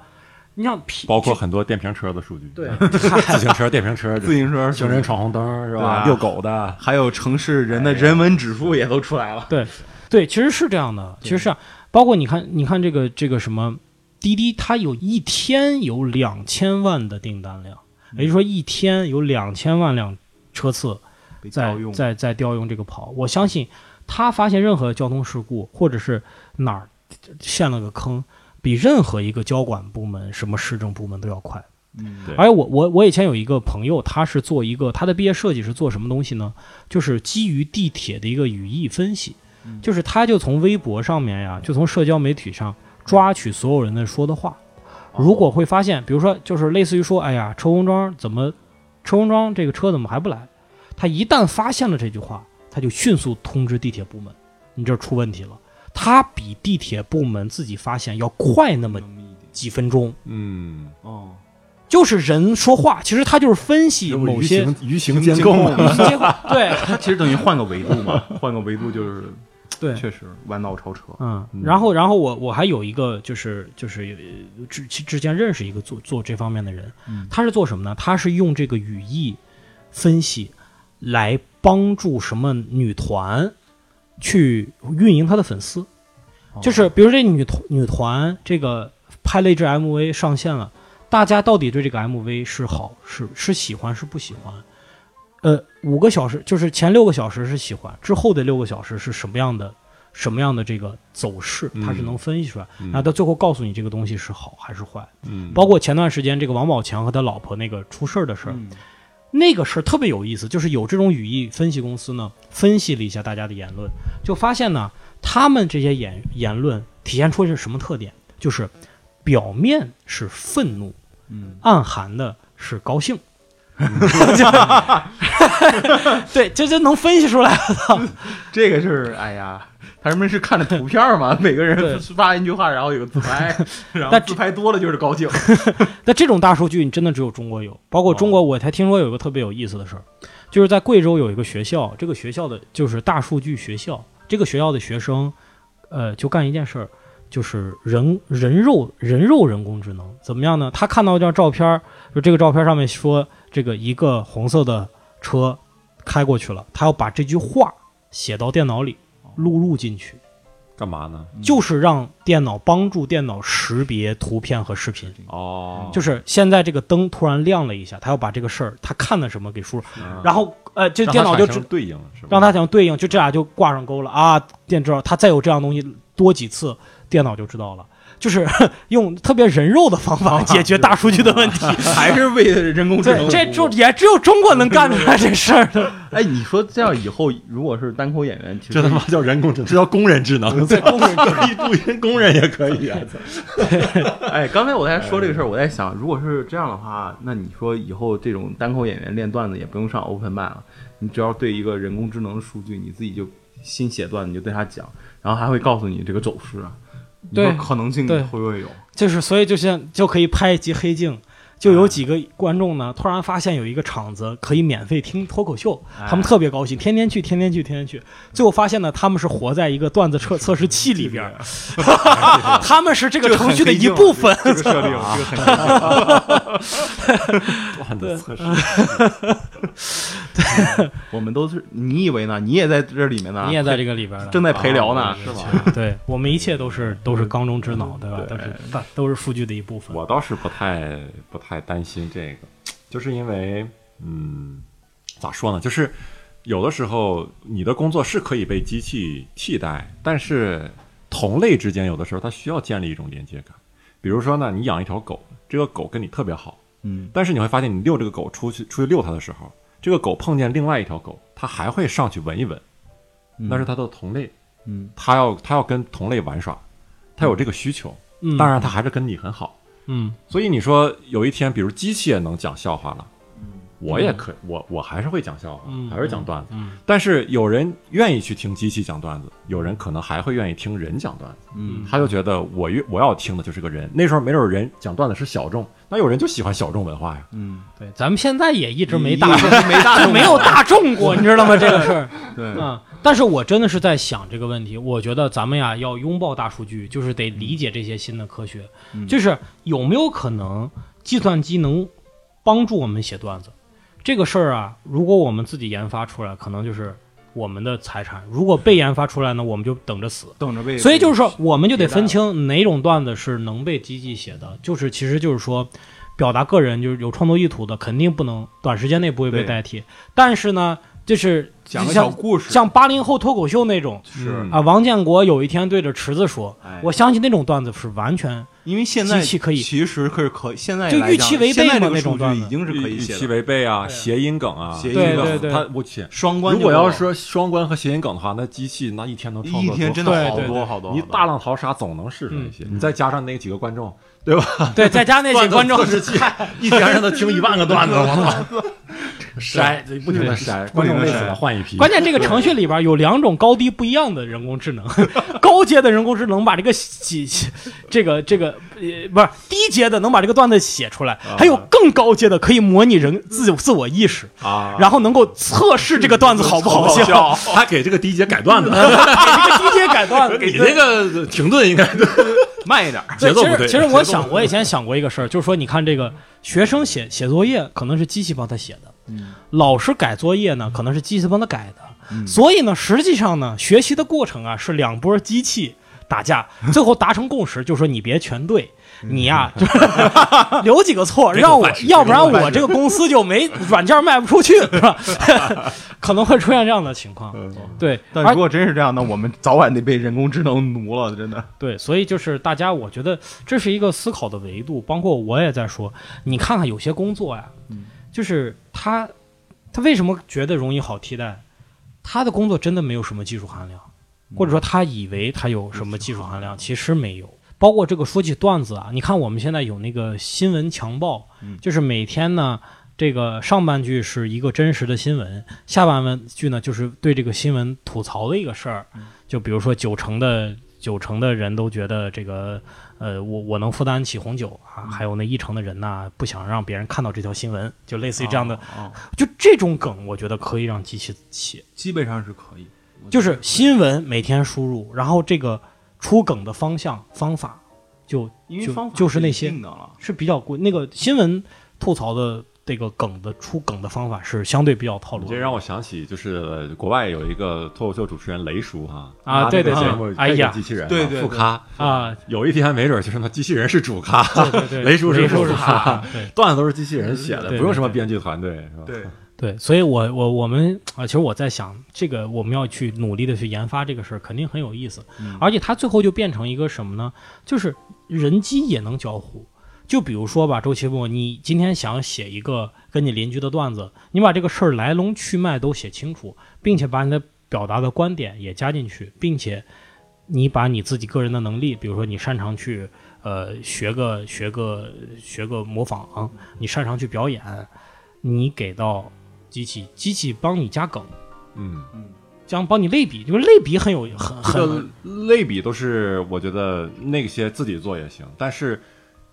你像苹包括很多电瓶车的数据，对，自行车、电瓶车、自行车行人闯红灯是吧？遛狗的，还有城市人的人文指数也都出来了。对，对，其实是这样的，其实是、啊、包括你看，你看这个这个什么滴滴，它有一天有两千万的订单量，也就是说一天有两千万辆车次在在在调用这个跑。我相信他发现任何交通事故或者是哪儿陷了个坑，比任何一个交管部门、什么市政部门都要快。嗯对而且我我我以前有一个朋友，他是做一个他的毕业设计是做什么东西呢？就是基于地铁的一个语义分析，嗯就是他就从微博上面呀，就从社交媒体上抓取所有人的说的话，哦如果会发现，比如说就是类似于说，哎呀，车公庄怎么车公庄这个车怎么还不来？他一旦发现了这句话，他就迅速通知地铁部门，你这儿出问题了。他比地铁部门自己发现要快那么几分钟。嗯，哦，就是人说话，其实他就是分析某些舆情监控对。它其实等于换个维度嘛，换个维度就是对，确实弯道超车。嗯，然后然后我我还有一个就是就是呃之之前认识一个做做这方面的人，嗯。他是做什么呢？他是用这个语义分析来帮助什么女团去运营他的粉丝，哦。就是比如这女团女团这个拍了一支 MV 上线了，大家到底对这个 MV 是好是是喜欢是不喜欢？呃，五个小时就是前六个小时是喜欢，之后的六个小时是什么样的什么样的这个走势，它是能分析出来，嗯。然后到最后告诉你这个东西是好还是坏。嗯，包括前段时间这个王宝强和他老婆那个出事儿的事儿，嗯那个事儿特别有意思，就是有这种语义分析公司呢，分析了一下大家的言论，就发现呢，他们这些言言论体现出是什么特点？就是表面是愤怒，嗯，暗含的是高兴。对，这这能分析出来。这个是哎呀，他们是看着图片嘛，每个对人发一句话，然后有个自拍，然后但自拍多了就是高兴。那这种大数据，你真的只有中国有。包括中国，我才听说有一个特别有意思的事儿，就是在贵州有一个学校，这个学校的就是大数据学校，这个学校的学生，呃，就干一件事儿，就是人人肉人肉人工智能怎么样呢？他看到一张照片儿，就这个照片上面说这个一个红色的车开过去了，他要把这句话写到电脑里，录入进去，干嘛呢？就是让电脑帮助电脑识别图片和视频。哦，就是现在这个灯突然亮了一下，他要把这个事儿他看的什么给输入，嗯然后呃，这电脑就？让他想对应，就这俩就挂上钩了啊。电知道他再有这样东西多几次，电脑就知道了。就是 用特别人肉的方法解决大数据的问题。还是为了人工智能。这就也只有中国能干出来这事儿的。哎，你说这样以后如果是单口演员，其实这他妈叫人工智能，这叫工人智能，对工人智能录音工人也可以啊！哎，刚才我在说这个事儿，我在想，如果是这样的话，那你说以后这种单口演员练段子也不用上 Open m i 了，你只要对一个人工智能的数据，你自己就新写段子，你就对他讲，然后还会告诉你这个走势啊，对可能性对会不会有？就是所以就像就可以拍一集黑镜。就有几个观众呢，突然发现有一个场子可以免费听脱口秀，哎他们特别高兴，天天去，天天去，天天去。最后发现呢，他们是活在一个段子测测试器里边，他们是这个程序的一部分。这个设定，这个很 段子测试，我们都是，你以为呢？你也在这里面呢？你也在这个里边呢，正在陪聊呢，是吧？对我们一切都是都是缸中之脑，对吧？都是都都是数据的一部分。我倒是不太不太担心这个，就是因为，嗯，咋说呢？就是有的时候你的工作是可以被机器替代，但是同类之间有的时候它需要建立一种连接感。比如说呢，你养一条狗，这个狗跟你特别好，嗯，但是你会发现，你遛这个狗出去出去遛它的时候，这个狗碰见另外一条狗，它还会上去闻一闻，那是它的同类，嗯，它要它要跟同类玩耍，它有这个需求，嗯，当然它还是跟你很好。嗯，所以你说有一天，比如机器也能讲笑话了，嗯我也可我我还是会讲笑话，嗯还是讲段子。嗯但是有人愿意去听机器讲段子，有人可能还会愿意听人讲段子。嗯，他就觉得我越我要听的就是个人。那时候没准人讲段子是小众，那有人就喜欢小众文化呀。嗯，对，咱们现在也一直没大众没大众 没有大众过，你知道吗？这个事儿。对，啊、但是我真的是在想这个问题。我觉得咱们呀要拥抱大数据，就是得理解这些新的科学，嗯就是有没有可能计算机能帮助我们写段子这个事儿啊？如果我们自己研发出来，可能就是我们的财产；如果被研发出来呢，我们就等着死。等着被。所以就是说，我们就得分清哪种段子是能被机器写的，就是其实就是说，表达个人就是有创作意图的，肯定不能短时间内不会被代替。但是呢，就是讲个小故事，像八零后脱口秀那种是。嗯。啊，王建国有一天对着池子说哎：“我相信那种段子是完全因为现在机器可以其实可以可现在来讲就预期违背现在嘛这个数据那种段子。已经是可以预期写的，违背啊，谐音梗啊，谐音对梗。对对他我去。双关如。果要是说双关和谐音梗的话，那机器那一天能创一作出天真的好对对对。多好多，你大浪淘沙总能试出一些，嗯。你再加上那几个观众，对吧？对，再加那些观众 测试器，一天让他听一万个段子，我操！筛，不停的筛，观众累死了，换一批。关键这个程序里边有两种高低不一样的人工智能，高阶的人工智能把这个写写这个这个呃不是低阶的能把这个段子写出来，还有更高阶的可以模拟人自自我意识，啊，然后能够测试这个段子好不好笑，他给这个低阶改段子，给这个低阶改段子，你那个停顿应该慢一点。节奏不对。其实其实我想，我以前想过一个事儿，就是说，你看这个学生写写作业，可能是机器帮他写的；嗯老师改作业呢，可能是机器帮他改的。嗯所以呢，实际上呢，学习的过程啊，是两波机器打架，最后达成共识，就说你别全对。你呀、就是 留几个错，让我要不然我这个公司就没 软件卖不出去，是吧？可能会出现这样的情况。对，但如果真是这样，那我们早晚得被人工智能奴了，真的。对，所以就是大家，我觉得这是一个思考的维度。包括我也在说，你看看有些工作呀，嗯就是他他为什么觉得容易好替代？他的工作真的没有什么技术含量，或者说他以为他有什么技术含量，其实没有。包括这个说起段子啊，你看我们现在有那个新闻强报，嗯就是每天呢，这个上半句是一个真实的新闻，下半句呢就是对这个新闻吐槽的一个事儿。就比如说九成的九成的人都觉得这个，呃，我我能负担起红酒啊，还有那一成的人呢，不想让别人看到这条新闻，就类似于这样的，哦，哦就这种梗，我觉得可以让机器写。基本上是可以。就是新闻每天输入，然后这个出梗的方向方法就就因为方法就是那些是比较贵。那个新闻吐槽的这个梗的出梗的方法是相对比较套路的。这让我想起，就是国外有一个脱口秀主持人雷叔哈啊对对对哎呀机器人对对对副咖，啊，有一天没准就是他机器人是主咖，对对对，雷叔是副咖 段子都是机器人写的，不用什么编剧团队，是吧？对，对，所以我我我们啊，其实我在想，这个我们要去努力的去研发这个事儿，肯定很有意思。嗯而且它最后就变成一个什么呢？就是人机也能交互。就比如说吧，周奇墨，你今天想写一个跟你邻居的段子，你把这个事儿来龙去脉都写清楚，并且把你的表达的观点也加进去，并且你把你自己个人的能力，比如说你擅长去呃学个学个学个模仿，你擅长去表演，你给到机器，机器帮你加梗，嗯，这样帮你类比，就是类比很有很很类比都是我觉得那些自己做也行，但是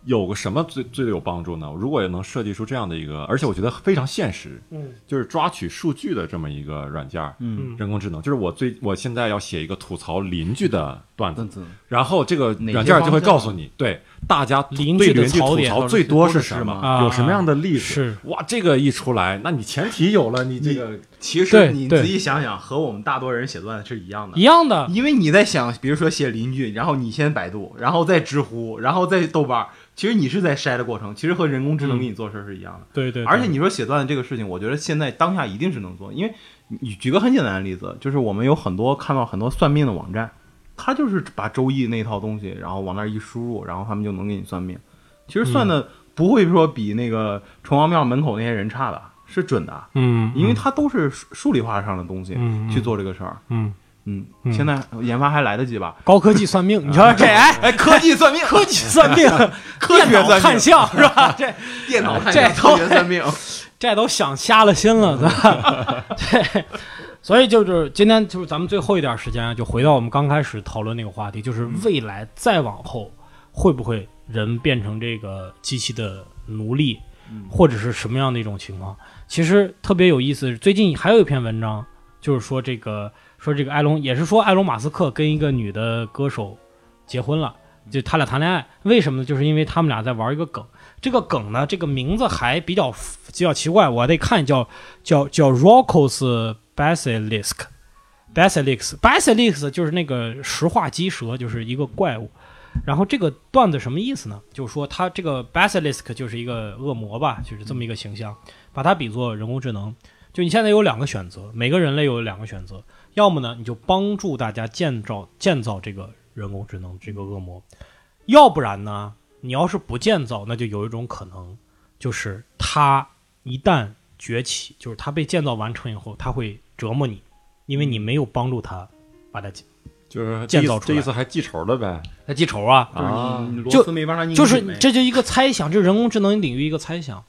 有个什么最最有帮助呢？如果也能设计出这样的一个，而且我觉得非常现实，嗯。就是抓取数据的这么一个软件，嗯，人工智能，就是我最我现在要写一个吐槽邻居的段子段，子。然后这个软件就会告诉你，对大家对邻居吐槽最多是什么，有什么样的例子？是哇，这个一出来，那你前提有了，你这个其实你仔细想想，和我们大多人写段子是一样的一。样的，因为你在想，比如说写邻居，然后你先百度，然后再知乎，然后再豆瓣儿，其实你是在筛的过程，其实和人工智能给你做事儿是一样的。对对，对而且你说写段子这个事情，我觉得现在当下一定是能做，因为你举个很简单的例子，就是我们有很多看到很多算命的网站，它就是把周易那套东西，然后往那儿一输入，然后他们就能给你算命。其实算的不会说比那个城隍庙门口那些人差的，是准的，嗯，因为它都是数数理化上的东西嗯去做这个事儿。嗯嗯，嗯现在研发还来得及吧？高科技算命，你说这哎，哎，科技算命，科技算命，科学算命看相是吧？这电脑看这见科学算命，这都想瞎了心了，对吧？对，所以就是今天就是咱们最后一点时间啊，就回到我们刚开始讨论那个话题，就是未来再往后会不会人变成这个机器的奴隶，或者是什么样的一种情况？其实特别有意思，最近还有一篇文章，就是说这个说这个埃隆也是说埃隆马斯克跟一个女的歌手结婚了。就他俩谈恋爱，为什么呢？就是因为他们俩在玩一个梗，这个梗呢，这个名字还比较比较奇怪，我得看叫叫叫 Rocco's Basilisk。Basilisk Basilisk 就是那个石化鸡蛇，就是一个怪物。然后这个段子什么意思呢？就是说它这个 Basilisk 就是一个恶魔吧，就是这么一个形象，把它比作人工智能。就你现在有两个选择，每个人类有两个选择，要么呢你就帮助大家建造建造这个人工智能这个恶魔，要不然呢，你要是不建造，那就有一种可能，就是它一旦崛起，就是它被建造完成以后，它会折磨你，因为你没有帮助它把它就是建造出来这意思还记仇了呗他记仇啊，啊！就没帮上拧就是这就一个猜想，这是人工智能领域一个猜想。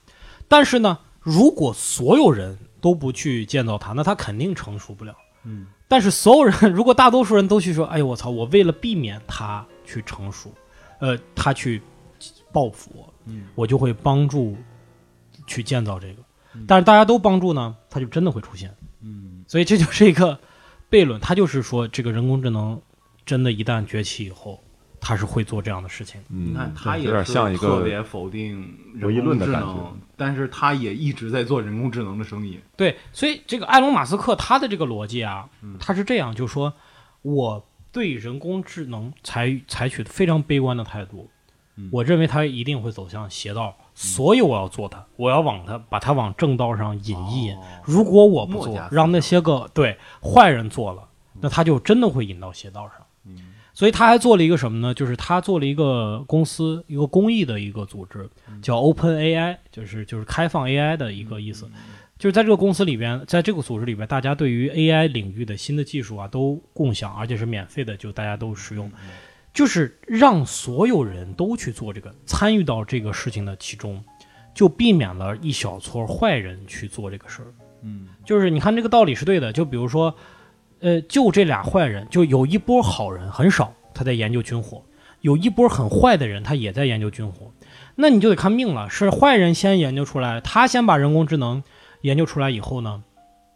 但是呢，如果所有人都不去建造它，那它肯定成熟不了。嗯，但是所有人，如果大多数人都去说，哎呦我操，我为了避免它去成熟，呃，它去报复我，嗯我就会帮助去建造这个。但是大家都帮助呢，它就真的会出现。嗯，所以这就是一个悖论，它就是说，这个人工智能真的，一旦崛起以后，它是会做这样的事情。嗯，你看他也有点是像一个特别否定人工智论的感觉能，但是他也一直在做人工智能的生意。对，所以这个埃隆·马斯克他的这个逻辑啊，嗯他是这样，就是说我对人工智能采采取非常悲观的态度，嗯。我认为它一定会走向邪道，所以我要做它，我要往它把它往正道上引一引。哦。如果我不做让那些个对坏人做了，那他就真的会引到邪道上。嗯。所以他还做了一个什么呢？就是他做了一个公司，一个公益的一个组织，嗯。叫 Open AI，就是就是开放 AI 的一个意思。就是在这个公司里边，在这个组织里边，大家对于 AI 领域的新的技术啊都共享，而且是免费的，就大家都使用，就是让所有人都去做这个，参与到这个事情的其中，就避免了一小撮坏人去做这个事儿。嗯就是你看这个道理是对的，就比如说，呃，就这俩坏人，就有一波好人很少，他在研究军火；有一波很坏的人，他也在研究军火。那你就得看命了，是坏人先研究出来，他先把人工智能研究出来以后呢，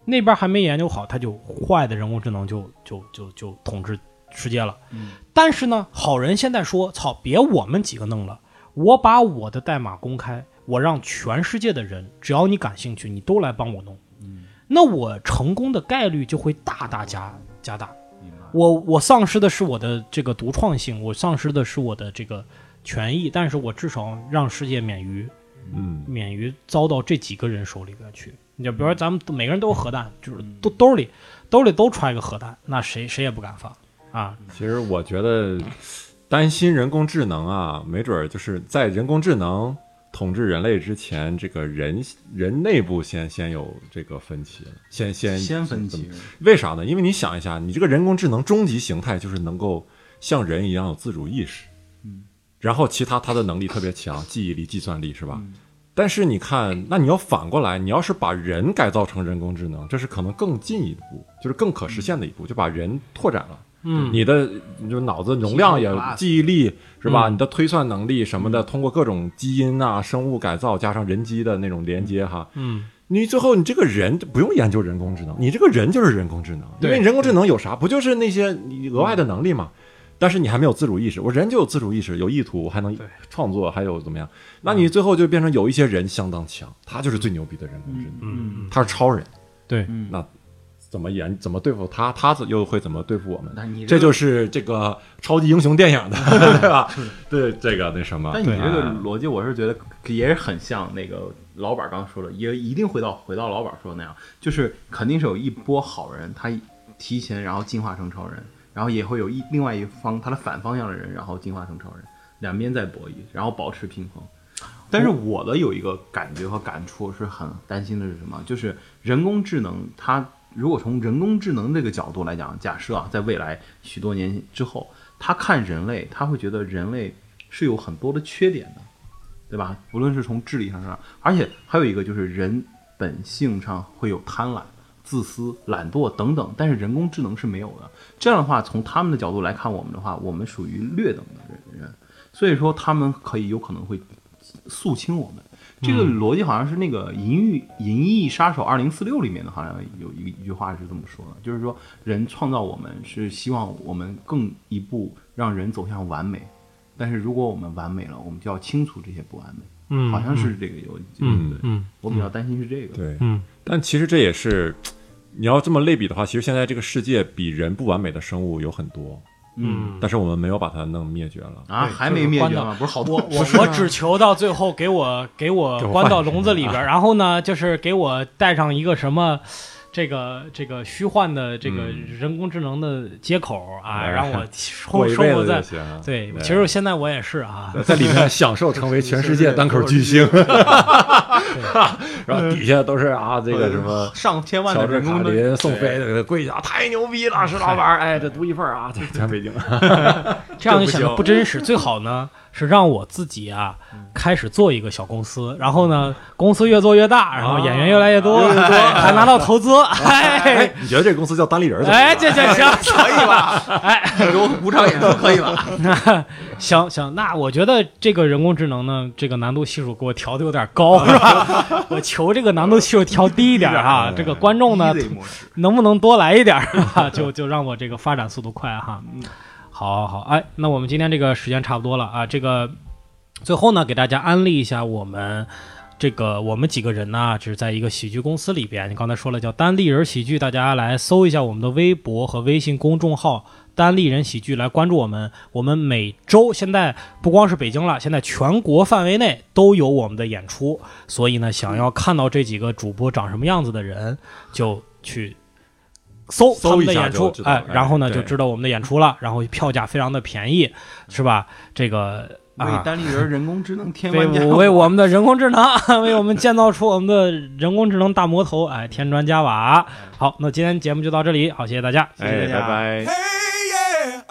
那边还没研究好，他就坏的人工智能就就就就统治世界了。嗯。但是呢，好人现在说：“操，别我们几个弄了，我把我的代码公开，我让全世界的人，只要你感兴趣，你都来帮我弄，那我成功的概率就会大大加加大。我我丧失的是我的这个独创性，我丧失的是我的这个权益，但是我至少让世界免于嗯，免于遭到这几个人手里边去。你就比如说咱们每个人都有核弹，就是都兜里兜里都揣个核弹，那谁谁也不敢放啊。其实我觉得担心人工智能啊，没准儿就是在人工智能统治人类之前，这个人人内部先先有这个分歧了，先先先分歧，为啥呢？因为你想一下，你这个人工智能终极形态就是能够像人一样有自主意识，嗯，然后其他它的能力特别强，记忆力、计算力是吧？嗯但是你看，那你要反过来，你要是把人改造成人工智能，这是可能更进一步，就是更可实现的一步，就把人拓展了。嗯你的你就脑子容量也记忆力是吧？嗯你的推算能力什么的，通过各种基因啊、生物改造加上人机的那种连接哈，嗯你最后你这个人不用研究人工智能，你这个人就是人工智能，因为你人工智能有啥？不就是那些你额外的能力嘛？但是你还没有自主意识，我人就有自主意识，有意图，还能创作，还有怎么样？那你最后就变成有一些人相当强，他就是最牛逼的人工智能，嗯，他是超人。对，嗯那怎么演怎么对付他，他又会怎么对付我们？这就是这个超级英雄电影的，对吧？对这个那什么，但你这个哎逻辑，我是觉得也是很像那个老板刚刚说的，也一定回到回到老板说的那样，就是肯定是有一波好人，他提前然后进化成超人，然后也会有一另外一方他的反方向的人，然后进化成超人，两边在博弈，然后保持平衡。但是我的有一个感觉和感触是很担心的是什么？就是人工智能，它如果从人工智能这个角度来讲，假设啊，在未来许多年之后，他看人类，他会觉得人类是有很多的缺点的，对吧？无论是从智力上上，而且还有一个就是人本性上会有贪婪、自私、懒惰等等，但是人工智能是没有的。这样的话，从他们的角度来看我们的话，我们属于劣等的人，所以说他们可以有可能会肃清我们。这个逻辑好像是那个《银翼银翼杀手二零四六》里面的，好像有一一句话是这么说的，就是说人创造我们是希望我们更一步让人走向完美，但是如果我们完美了，我们就要清除这些不完美。嗯，好像是这个有，嗯对嗯我比较担心是这个。对，嗯但其实这也是你要这么类比的话，其实现在这个世界比人不完美的生物有很多，嗯但是我们没有把它弄灭绝了。啊，还没灭绝吗？不是好多我 我我只求到最后给我给我关到笼子里边，然后呢，就是给我带上一个什么。这个这个虚幻的这个嗯。人工智能的接口啊，哎让我 生生活在。对，其实现在我也是啊，在里面 享受成为全世界单口巨星，然后 底下都是啊，这个什么上千万的卡人工的林、宋飞的跪下，太牛逼了，石老板，哎，这独一份啊，在全北京。这样就显得不真实。最好呢是让我自己啊开始做一个小公司，然后呢公司越做越大，然后演员越来越多，哎还拿到投资，哎哎，你觉得这个公司叫单立人儿怎么？哎，这这 行可以吧？哎，有五场演出可以吧？行行，那我觉得这个人工智能呢，这个难度系数给我调的有点高，是吧？我求这个难度系数调低一点哈，这个观众呢能不能多来一点？就就让我这个发展速度快哈。好好好，哎，那我们今天这个时间差不多了啊。这个最后呢，给大家安利一下我们。这个我们几个人呢，只是在一个喜剧公司里边。你刚才说了叫单立人喜剧，大家来搜一下我们的微博和微信公众号“单立人喜剧”来关注我们。我们每周现在不光是北京了，现在全国范围内都有我们的演出。所以呢，想要看到这几个主播长什么样子的人，就去搜他搜一下们的演出哎，哎然后呢就知道我们的演出了，然后票价非常的便宜，是吧？这个为啊。单立人人工智能添为砖加我为我们的人工智能，为我们建造出我们的人工智能大魔头，哎，添砖加瓦。好，那今天节目就到这里，好，谢谢大家。哎，拜拜。Hey, yeah,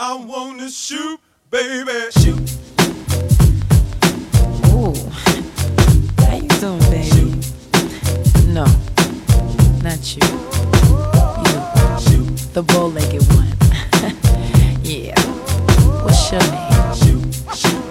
the bow-legged one. yeah. What's your name?